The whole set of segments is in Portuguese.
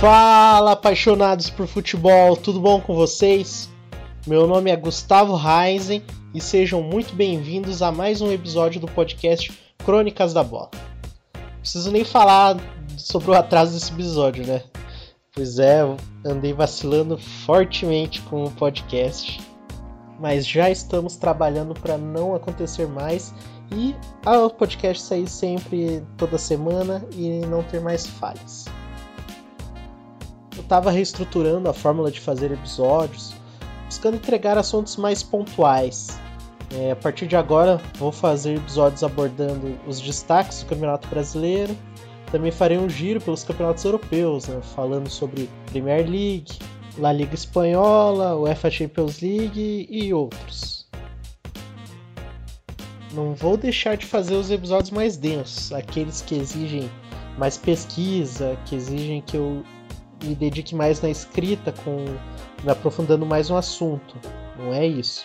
Fala, apaixonados por futebol, tudo bom com vocês? Meu nome é Gustavo Reisen e sejam muito bem-vindos a mais um episódio do podcast Crônicas da Bola. Preciso nem falar sobre o atraso desse episódio, né? Pois é, andei vacilando fortemente com o podcast, mas já estamos trabalhando para não acontecer mais e o podcast sair sempre toda semana e não ter mais falhas. Estava reestruturando a fórmula de fazer episódios, buscando entregar assuntos mais pontuais. É, a partir de agora, vou fazer episódios abordando os destaques do Campeonato Brasileiro. Também farei um giro pelos campeonatos europeus, né, falando sobre Premier League, La Liga Espanhola, UEFA Champions League e outros. Não vou deixar de fazer os episódios mais densos, aqueles que exigem mais pesquisa, que exigem que eu me dedique mais na escrita, com aprofundando mais no assunto. Não é isso.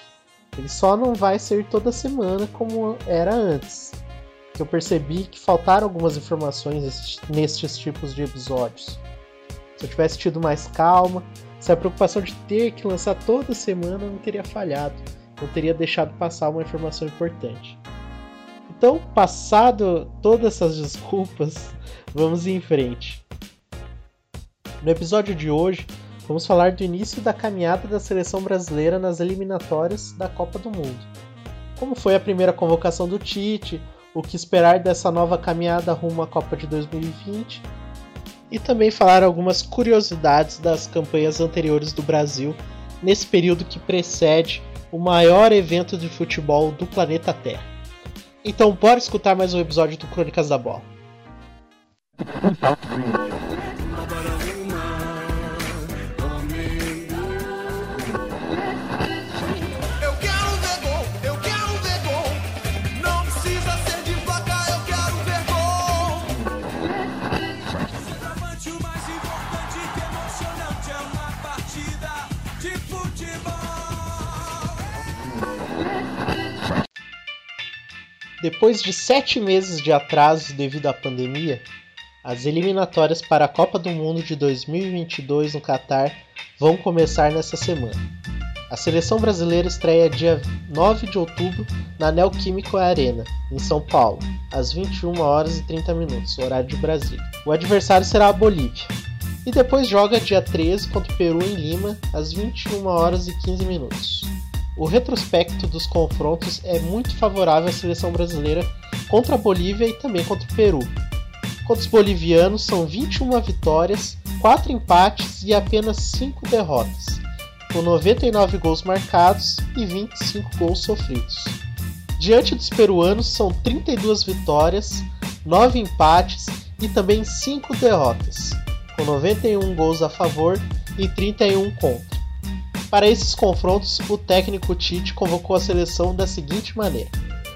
Ele só não vai ser toda semana como era antes. Eu percebi que faltaram algumas informações nestes tipos de episódios. Se eu tivesse tido mais calma, se a preocupação de ter que lançar toda semana não teria falhado, não teria deixado passar uma informação importante. Então, passado todas essas desculpas, vamos em frente. No episódio de hoje, vamos falar do início da caminhada da seleção brasileira nas eliminatórias da Copa do Mundo. Como foi a primeira convocação do Tite, o que esperar dessa nova caminhada rumo à Copa de 2020 e também falar algumas curiosidades das campanhas anteriores do Brasil nesse período que precede o maior evento de futebol do planeta Terra. Então, bora escutar mais um episódio do Crônicas da Bola. Depois de sete meses de atraso devido à pandemia, as eliminatórias para a Copa do Mundo de 2022 no Catar vão começar nesta semana. A seleção brasileira estreia dia 9 de outubro na Neoquímico Arena, em São Paulo, às 21 horas e 30 minutos, horário de Brasília. O adversário será a Bolívia. E depois joga dia 13 contra o Peru em Lima, às 21 horas e 15 minutos. O retrospecto dos confrontos é muito favorável à seleção brasileira contra a Bolívia e também contra o Peru. Contra os bolivianos são 21 vitórias, 4 empates e apenas 5 derrotas, com 99 gols marcados e 25 gols sofridos. Diante dos peruanos são 32 vitórias, 9 empates e também 5 derrotas, com 91 gols a favor e 31 contra. Para esses confrontos, o técnico Tite convocou a seleção da seguinte maneira: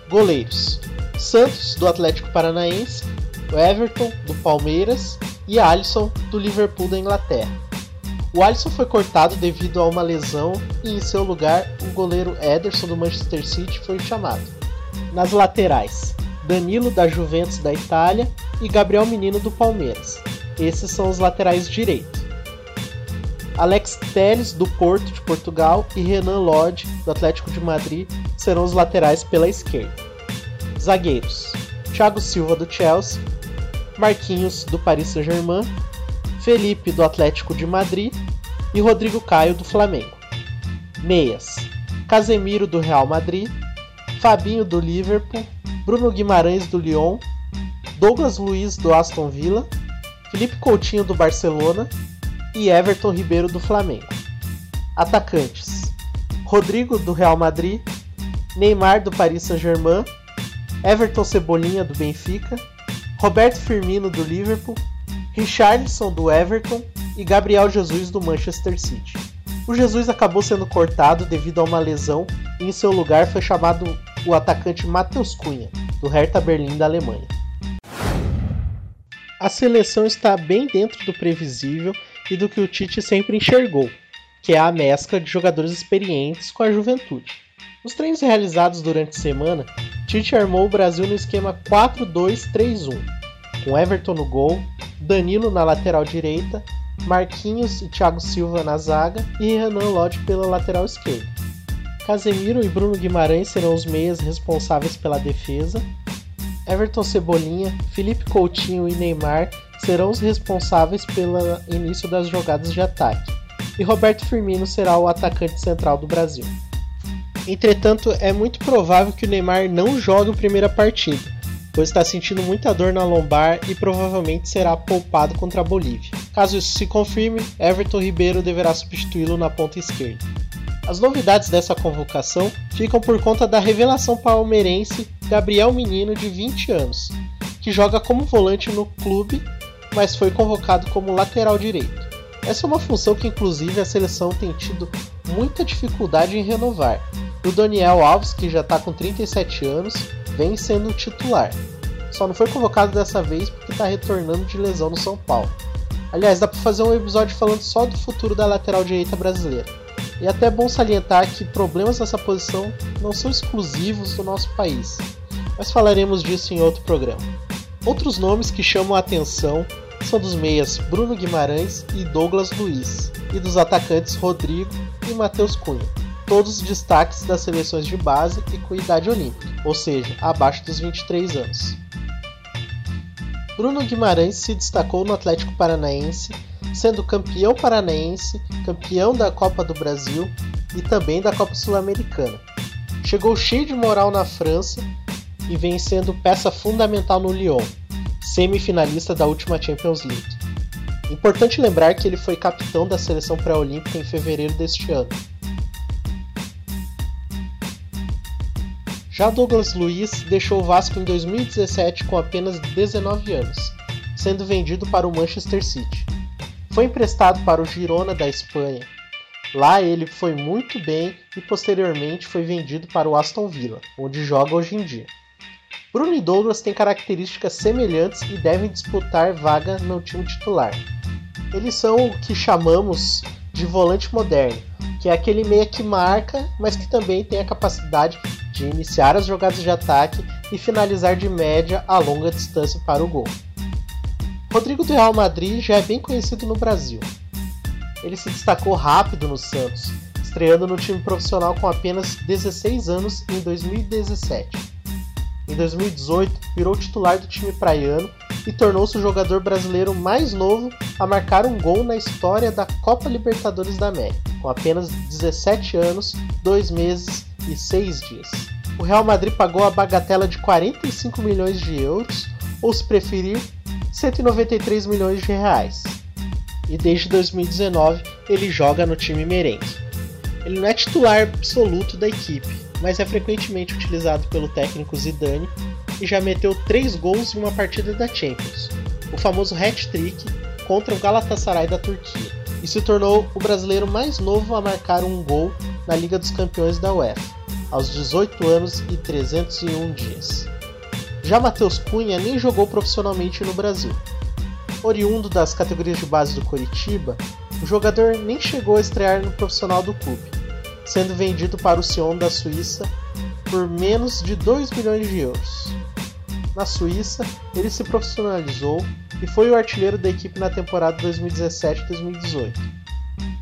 Goleiros: Santos, do Atlético Paranaense, o Everton, do Palmeiras e Alisson, do Liverpool da Inglaterra. O Alisson foi cortado devido a uma lesão e, em seu lugar, o goleiro Ederson, do Manchester City, foi chamado. Nas laterais: Danilo, da Juventus da Itália e Gabriel Menino, do Palmeiras. Esses são os laterais direitos. Alex Telles, do Porto de Portugal, e Renan Lodge, do Atlético de Madrid, serão os laterais pela esquerda. Zagueiros: Thiago Silva, do Chelsea, Marquinhos, do Paris Saint-Germain, Felipe, do Atlético de Madrid. E Rodrigo Caio, do Flamengo. Meias: Casemiro, do Real Madrid, Fabinho, do Liverpool, Bruno Guimarães, do Lyon, Douglas Luiz, do Aston Villa, Felipe Coutinho, do Barcelona e Everton Ribeiro do Flamengo. Atacantes: Rodrigo do Real Madrid, Neymar do Paris Saint-Germain, Everton Cebolinha do Benfica, Roberto Firmino do Liverpool, Richarlison do Everton. E Gabriel Jesus do Manchester City. O Jesus acabou sendo cortado devido a uma lesão. E em seu lugar foi chamado o atacante Matheus Cunha, do Hertha Berlim da Alemanha. A seleção está bem dentro do previsível e do que o Tite sempre enxergou, que é a mescla de jogadores experientes com a juventude. Nos treinos realizados durante a semana, Tite armou o Brasil no esquema 4-2-3-1, com Everton no gol, Danilo na lateral direita, Marquinhos e Thiago Silva na zaga e Renan Lodge pela lateral esquerda. Casemiro e Bruno Guimarães serão os meias responsáveis pela defesa. Everton Cebolinha, Felipe Coutinho e Neymar serão os responsáveis pelo início das jogadas de ataque. E Roberto Firmino será o atacante central do Brasil. Entretanto, é muito provável que o Neymar não jogue a primeira partida, pois está sentindo muita dor na lombar e provavelmente será poupado contra a Bolívia. Caso isso se confirme, Everton Ribeiro deverá substituí-lo na ponta esquerda. As novidades dessa convocação ficam por conta da revelação palmeirense Gabriel Menino, de 20 anos, que joga como volante no clube, mas foi convocado como lateral direito. Essa é uma função que, inclusive, a seleção tem tido muita dificuldade em renovar. O Daniel Alves, que já está com 37 anos, vem sendo titular. Só não foi convocado dessa vez porque está retornando de lesão no São Paulo. Aliás, dá para fazer um episódio falando só do futuro da lateral direita brasileira. E é até bom salientar que problemas nessa posição não são exclusivos do nosso país, mas falaremos disso em outro programa. Outros nomes que chamam a atenção são dos meias Bruno Guimarães e Douglas Luiz, e dos atacantes Rodrigo e Matheus Cunha, todos destaques das seleções de base e com idade olímpica, ou seja, abaixo dos 23 anos. Bruno Guimarães se destacou no Atlético Paranaense sendo campeão paranaense, campeão da Copa do Brasil e também da Copa Sul-Americana. Chegou cheio de moral na França e vem sendo peça fundamental no Lyon, semifinalista da última Champions League. Importante lembrar que ele foi capitão da seleção pré-olímpica em fevereiro deste ano. Já Douglas Luiz deixou o Vasco em 2017 com apenas 19 anos, sendo vendido para o Manchester City. Foi emprestado para o Girona da Espanha. Lá ele foi muito bem e posteriormente foi vendido para o Aston Villa, onde joga hoje em dia. Bruno e Douglas têm características semelhantes e devem disputar vaga no time titular. Eles são o que chamamos de volante moderno, que é aquele meia que marca, mas que também tem a capacidade de iniciar as jogadas de ataque e finalizar de média a longa distância para o gol. Rodrigo do Real Madrid já é bem conhecido no Brasil. Ele se destacou rápido no Santos, estreando no time profissional com apenas 16 anos em 2017. Em 2018, virou titular do time praiano e tornou-se o jogador brasileiro mais novo a marcar um gol na história da Copa Libertadores da América, com apenas 17 anos, 2 meses e 6 dias. O Real Madrid pagou a bagatela de 45 milhões de euros, ou se preferir, 193 milhões de reais. E desde 2019 ele joga no time merengue. Ele não é titular absoluto da equipe, mas é frequentemente utilizado pelo técnico Zidane e já meteu 3 gols em uma partida da Champions, o famoso hat-trick contra o Galatasaray da Turquia, e se tornou o brasileiro mais novo a marcar um gol na Liga dos Campeões da UEFA, aos 18 anos e 301 dias. Já Matheus Cunha nem jogou profissionalmente no Brasil. Oriundo das categorias de base do Coritiba, o jogador nem chegou a estrear no profissional do clube, sendo vendido para o Sion da Suíça por menos de 2 milhões de euros. Na Suíça, ele se profissionalizou e foi o artilheiro da equipe na temporada 2017-2018.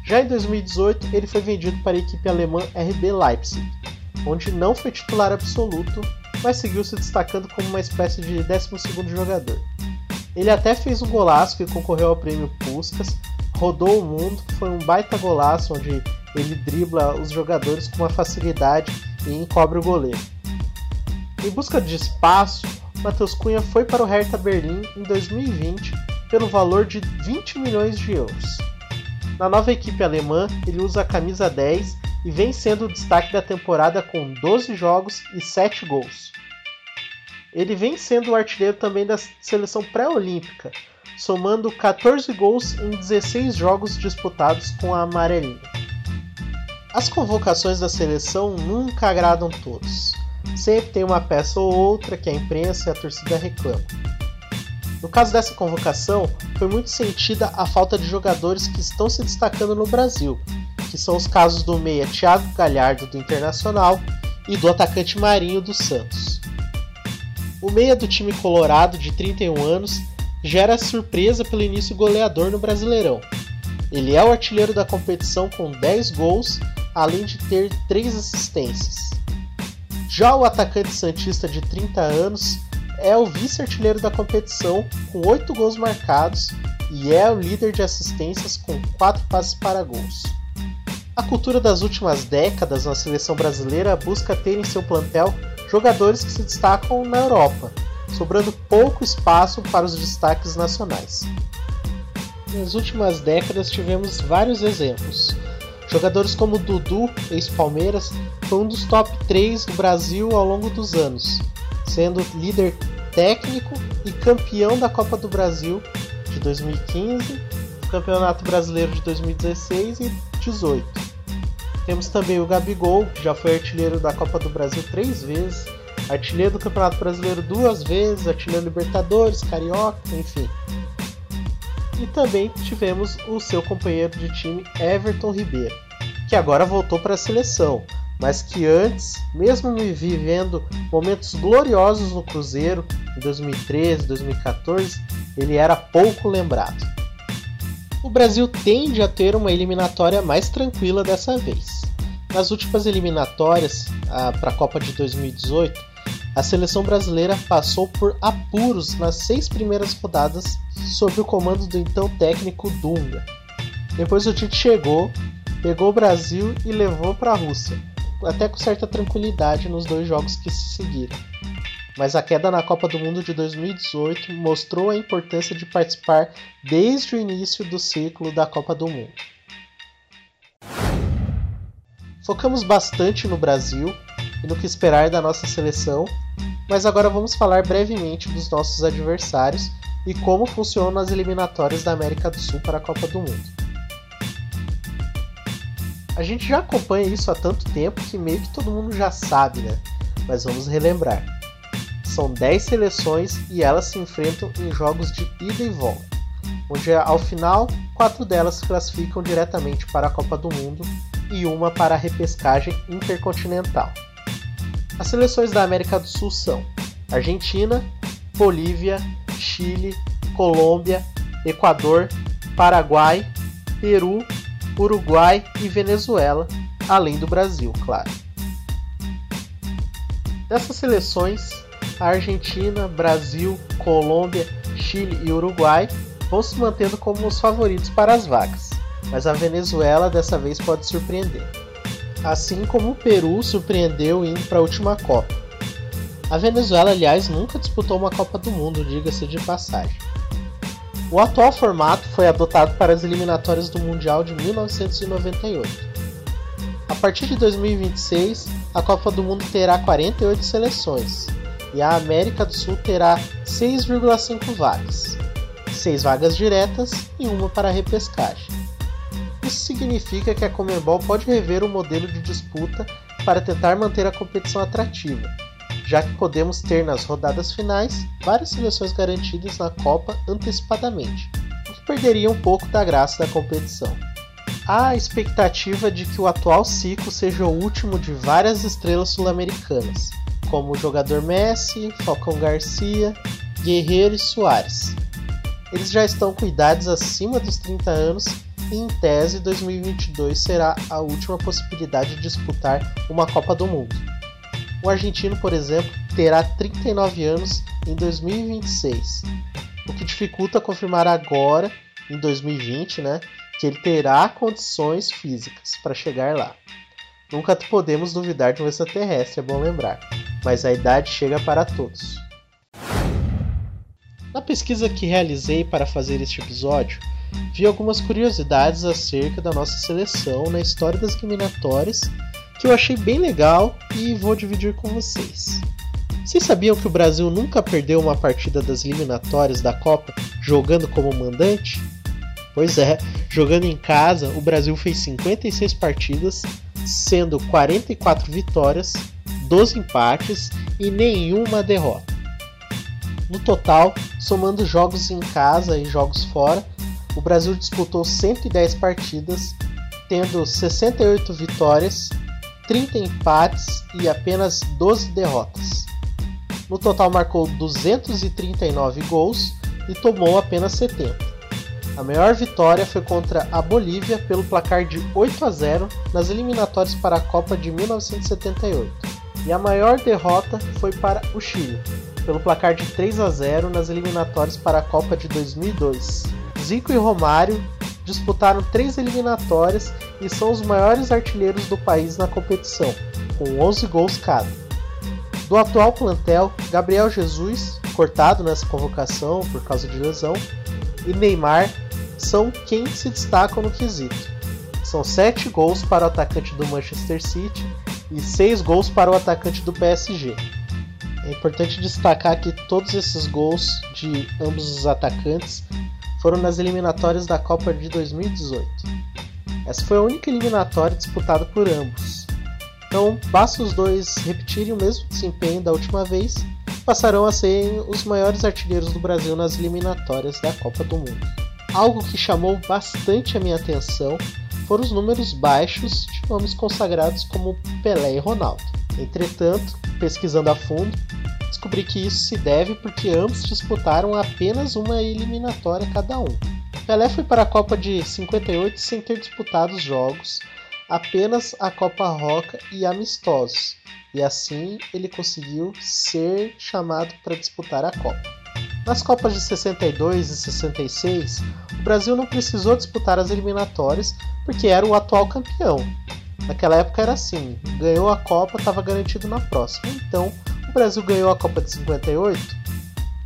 Já em 2018, ele foi vendido para a equipe alemã RB Leipzig, onde não foi titular absoluto mas seguiu se destacando como uma espécie de 12 jogador. Ele até fez um golaço que concorreu ao prêmio Puskas, rodou o mundo, foi um baita golaço onde ele dribla os jogadores com uma facilidade e encobre o goleiro. Em busca de espaço, Matheus Cunha foi para o Hertha Berlim em 2020 pelo valor de 20 milhões de euros. Na nova equipe alemã, ele usa a camisa 10 e vem sendo o destaque da temporada com 12 jogos e 7 gols. Ele vem sendo o artilheiro também da seleção pré-olímpica, somando 14 gols em 16 jogos disputados com a amarelinha. As convocações da seleção nunca agradam todos. Sempre tem uma peça ou outra que a imprensa e a torcida reclamam. No caso dessa convocação, foi muito sentida a falta de jogadores que estão se destacando no Brasil, que são os casos do meia Thiago Galhardo do Internacional e do atacante Marinho do Santos. O meia do time colorado, de 31 anos, gera surpresa pelo início goleador no Brasileirão, Ele é o artilheiro da competição com 10 gols, além de ter 3 assistências. Já o atacante santista de 30 anos é o vice-artilheiro da competição com 8 gols marcados e é o líder de assistências com 4 passes para gols. A cultura das últimas décadas na seleção brasileira busca ter em seu plantel jogadores que se destacam na Europa, sobrando pouco espaço para os destaques nacionais. Nas últimas décadas tivemos vários exemplos. Jogadores como Dudu, ex-Palmeiras, foi um dos top 3 do Brasil ao longo dos anos, sendo líder técnico e campeão da Copa do Brasil de 2015, Campeonato Brasileiro de 2016 e 2018. Temos também o Gabigol, que já foi artilheiro da Copa do Brasil três vezes, artilheiro do Campeonato Brasileiro duas vezes, artilheiro Libertadores, Carioca, enfim. E também tivemos o seu companheiro de time Everton Ribeiro, que agora voltou para a seleção, mas que antes, mesmo vivendo momentos gloriosos no Cruzeiro em 2013, 2014, ele era pouco lembrado. O Brasil tende a ter uma eliminatória mais tranquila dessa vez. Nas últimas eliminatórias para a Copa de 2018, a seleção brasileira passou por apuros nas seis primeiras rodadas sob o comando do então técnico Dunga. Depois o Tite chegou, pegou o Brasil e levou para a Rússia, até com certa tranquilidade nos dois jogos que se seguiram. Mas a queda na Copa do Mundo de 2018 mostrou a importância de participar desde o início do ciclo da Copa do Mundo. Focamos bastante no Brasil e no que esperar da nossa seleção, mas agora vamos falar brevemente dos nossos adversários e como funcionam as eliminatórias da América do Sul para a Copa do Mundo. A gente já acompanha isso há tanto tempo que meio que todo mundo já sabe, né? Mas vamos relembrar. São 10 seleções e elas se enfrentam em jogos de ida e volta, onde ao final, quatro delas se classificam diretamente para a Copa do Mundo e uma para a repescagem intercontinental. As seleções da América do Sul são Argentina, Bolívia, Chile, Colômbia, Equador, Paraguai, Peru, Uruguai e Venezuela, além do Brasil, claro. Dessas seleções, a Argentina, Brasil, Colômbia, Chile e Uruguai vão se mantendo como os favoritos para as vagas mas a Venezuela dessa vez pode surpreender. Assim como o Peru surpreendeu indo para a última Copa. A Venezuela, aliás, nunca disputou uma Copa do Mundo, diga-se de passagem. O atual formato foi adotado para as eliminatórias do Mundial de 1998. A partir de 2026, a Copa do Mundo terá 48 seleções e a América do Sul terá 6,5 vagas, 6 vagas diretas e uma para repescagem. Isso significa que a Comembol pode rever o modelo de disputa para tentar manter a competição atrativa, já que podemos ter nas rodadas finais várias seleções garantidas na Copa antecipadamente, o que perderia um pouco da graça da competição. Há a expectativa de que o atual ciclo seja o último de várias estrelas sul-americanas, como o jogador Messi, Falcão Garcia, Guerreiro e Soares. Eles já estão com idades acima dos 30 anos e em tese 2022 será a última possibilidade de disputar uma Copa do Mundo. O argentino, por exemplo, terá 39 anos em 2026, o que dificulta confirmar agora, em 2020, né, que ele terá condições físicas para chegar lá. Nunca podemos duvidar de um extraterrestre, é bom lembrar, mas a idade chega para todos. Na pesquisa que realizei para fazer este episódio, vi algumas curiosidades acerca da nossa seleção na história das eliminatórias que eu achei bem legal e vou dividir com vocês. Vocês sabiam que o Brasil nunca perdeu uma partida das eliminatórias da Copa jogando como mandante? Pois é, jogando em casa, o Brasil fez 56 partidas, sendo 44 vitórias, 12 empates e nenhuma derrota. No total, somando jogos em casa e jogos fora, o Brasil disputou 110 partidas, tendo 68 vitórias, 30 empates e apenas 12 derrotas. No total, marcou 239 gols e tomou apenas 70. A maior vitória foi contra a Bolívia pelo placar de 8 a 0 nas eliminatórias para a Copa de 1978. E a maior derrota foi para o Chile, pelo placar de 3 a 0 nas eliminatórias para a Copa de 2002. Zico e Romário disputaram três eliminatórias e são os maiores artilheiros do país na competição, com 11 gols cada. Do atual plantel, Gabriel Jesus, cortado nessa convocação por causa de lesão, e Neymar são quem se destacam no quesito. São 7 gols para o atacante do Manchester City e 6 gols para o atacante do PSG. É importante destacar que todos esses gols de ambos os atacantes foram nas eliminatórias da Copa de 2018. Essa foi a única eliminatória disputada por ambos. Então, basta os dois repetirem o mesmo desempenho da última vez, passarão a serem os maiores artilheiros do Brasil nas eliminatórias da Copa do Mundo. Algo que chamou bastante a minha atenção foram os números baixos de nomes consagrados como Pelé e Ronaldo. Entretanto, pesquisando a fundo, descobri que isso se deve porque ambos disputaram apenas uma eliminatória cada um. Pelé foi para a Copa de 58 sem ter disputado os jogos, apenas a Copa Roca e amistosos, e assim ele conseguiu ser chamado para disputar a Copa. Nas Copas de 62 e 66, o Brasil não precisou disputar as eliminatórias porque era o atual campeão. Naquela época era assim: ganhou a Copa, estava garantido na próxima. Então, o Brasil ganhou a Copa de 58,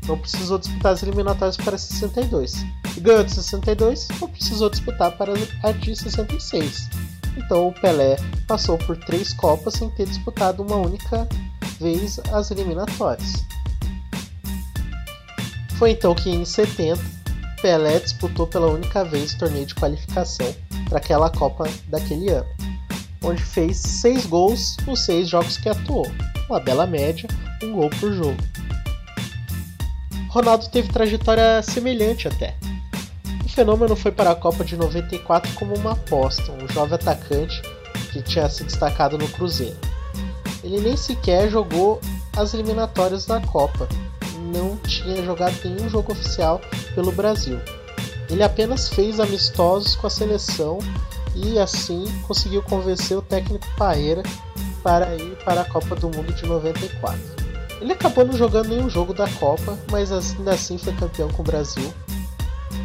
não precisou disputar as eliminatórias para 62. Ganhou de 62, não precisou disputar para a de 66. Então o Pelé passou por três Copas sem ter disputado uma única vez as eliminatórias. Foi então que em 70 Pelé disputou pela única vez o torneio de qualificação para aquela Copa daquele ano, onde fez seis gols nos seis jogos que atuou uma bela média, um gol por jogo. Ronaldo teve trajetória semelhante até. Fenômeno foi para a Copa de 94 como uma aposta, um jovem atacante que tinha se destacado no Cruzeiro. Ele nem sequer jogou as eliminatórias da Copa, não tinha jogado nenhum jogo oficial pelo Brasil. Ele apenas fez amistosos com a seleção e assim conseguiu convencer o técnico Paeira para ir para a Copa do Mundo de 94. Ele acabou não jogando nenhum jogo da Copa, mas ainda assim foi campeão com o Brasil.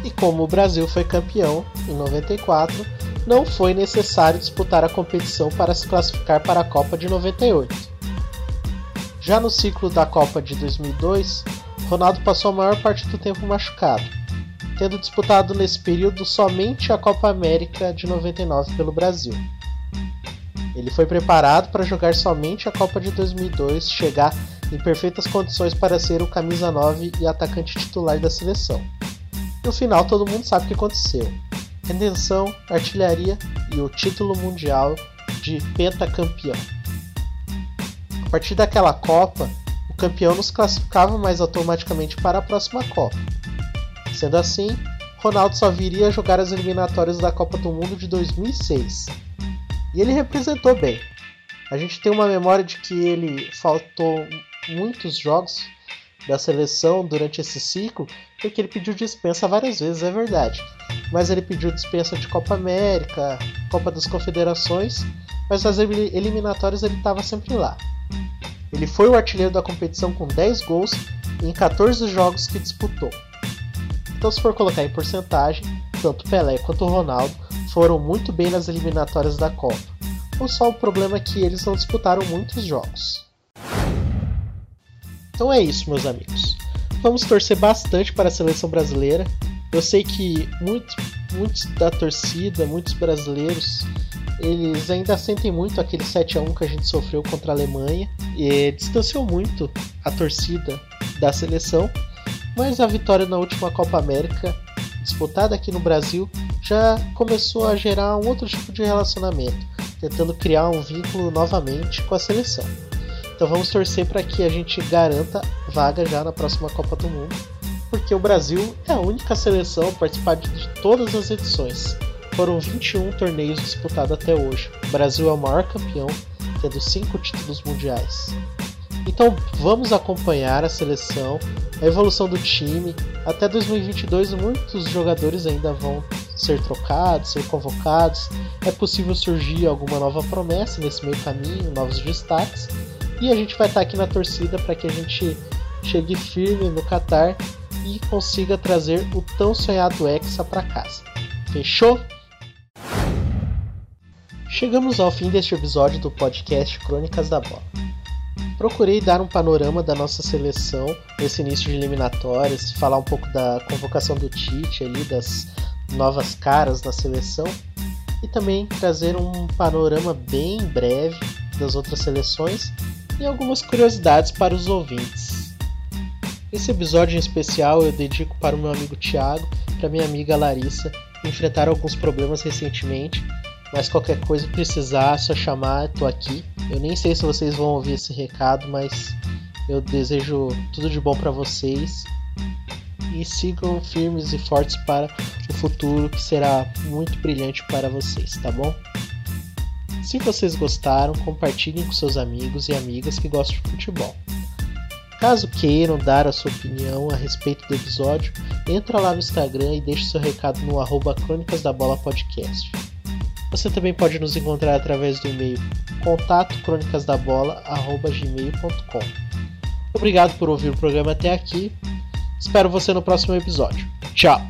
E como o Brasil foi campeão em 94, não foi necessário disputar a competição para se classificar para a Copa de 98. Já no ciclo da Copa de 2002, Ronaldo passou a maior parte do tempo machucado, tendo disputado nesse período somente a Copa América de 99 pelo Brasil. Ele foi preparado para jogar somente a Copa de 2002, chegar em perfeitas condições para ser o camisa 9 e atacante titular da seleção. No final, todo mundo sabe o que aconteceu: redenção, artilharia e o título mundial de pentacampeão. A partir daquela Copa, o campeão nos classificava mais automaticamente para a próxima Copa. Sendo assim, Ronaldo só viria a jogar as eliminatórias da Copa do Mundo de 2006 e ele representou bem. A gente tem uma memória de que ele faltou muitos jogos da seleção durante esse ciclo, porque ele pediu dispensa várias vezes, é verdade. Mas ele pediu dispensa de Copa América, Copa das Confederações, mas nas eliminatórias ele estava sempre lá. Ele foi o artilheiro da competição com 10 gols em 14 jogos que disputou. Então, se for colocar em porcentagem, tanto Pelé quanto Ronaldo foram muito bem nas eliminatórias da Copa. O só o problema é que eles não disputaram muitos jogos. Então é isso, meus amigos. Vamos torcer bastante para a seleção brasileira. Eu sei que muito, muitos da torcida, muitos brasileiros, eles ainda sentem muito aquele 7 a 1 que a gente sofreu contra a Alemanha e distanciou muito a torcida da seleção. Mas a vitória na última Copa América, disputada aqui no Brasil, já começou a gerar um outro tipo de relacionamento, tentando criar um vínculo novamente com a seleção. Então vamos torcer para que a gente garanta vaga já na próxima Copa do Mundo, porque o Brasil é a única seleção a participar de todas as edições. Foram 21 torneios disputados até hoje. O Brasil é o maior campeão, tendo 5 títulos mundiais. Então vamos acompanhar a seleção, a evolução do time. Até 2022 muitos jogadores ainda vão ser trocados, ser convocados. É possível surgir alguma nova promessa nesse meio caminho, novos destaques. E a gente vai estar aqui na torcida para que a gente chegue firme no Qatar e consiga trazer o tão sonhado Hexa para casa. Fechou? Chegamos ao fim deste episódio do podcast Crônicas da Bola. Procurei dar um panorama da nossa seleção nesse início de eliminatórias, falar um pouco da convocação do Tite ali, das novas caras na seleção e também trazer um panorama bem breve das outras seleções e algumas curiosidades para os ouvintes. Esse episódio em especial eu dedico para o meu amigo Thiago e para minha amiga Larissa, que enfrentaram alguns problemas recentemente mas qualquer coisa precisar, é só chamar, tô aqui. Eu nem sei se vocês vão ouvir esse recado, mas eu desejo tudo de bom para vocês e sigam firmes e fortes para o futuro que será muito brilhante para vocês, tá bom? Se vocês gostaram, compartilhem com seus amigos e amigas que gostam de futebol. Caso queiram dar a sua opinião a respeito do episódio, entra lá no Instagram e deixe seu recado no arroba Crônicas da Bola Podcast. Você também pode nos encontrar através do e-mail contato crônicasdabola@gmail.com. Obrigado por ouvir o programa até aqui. Espero você no próximo episódio. Tchau.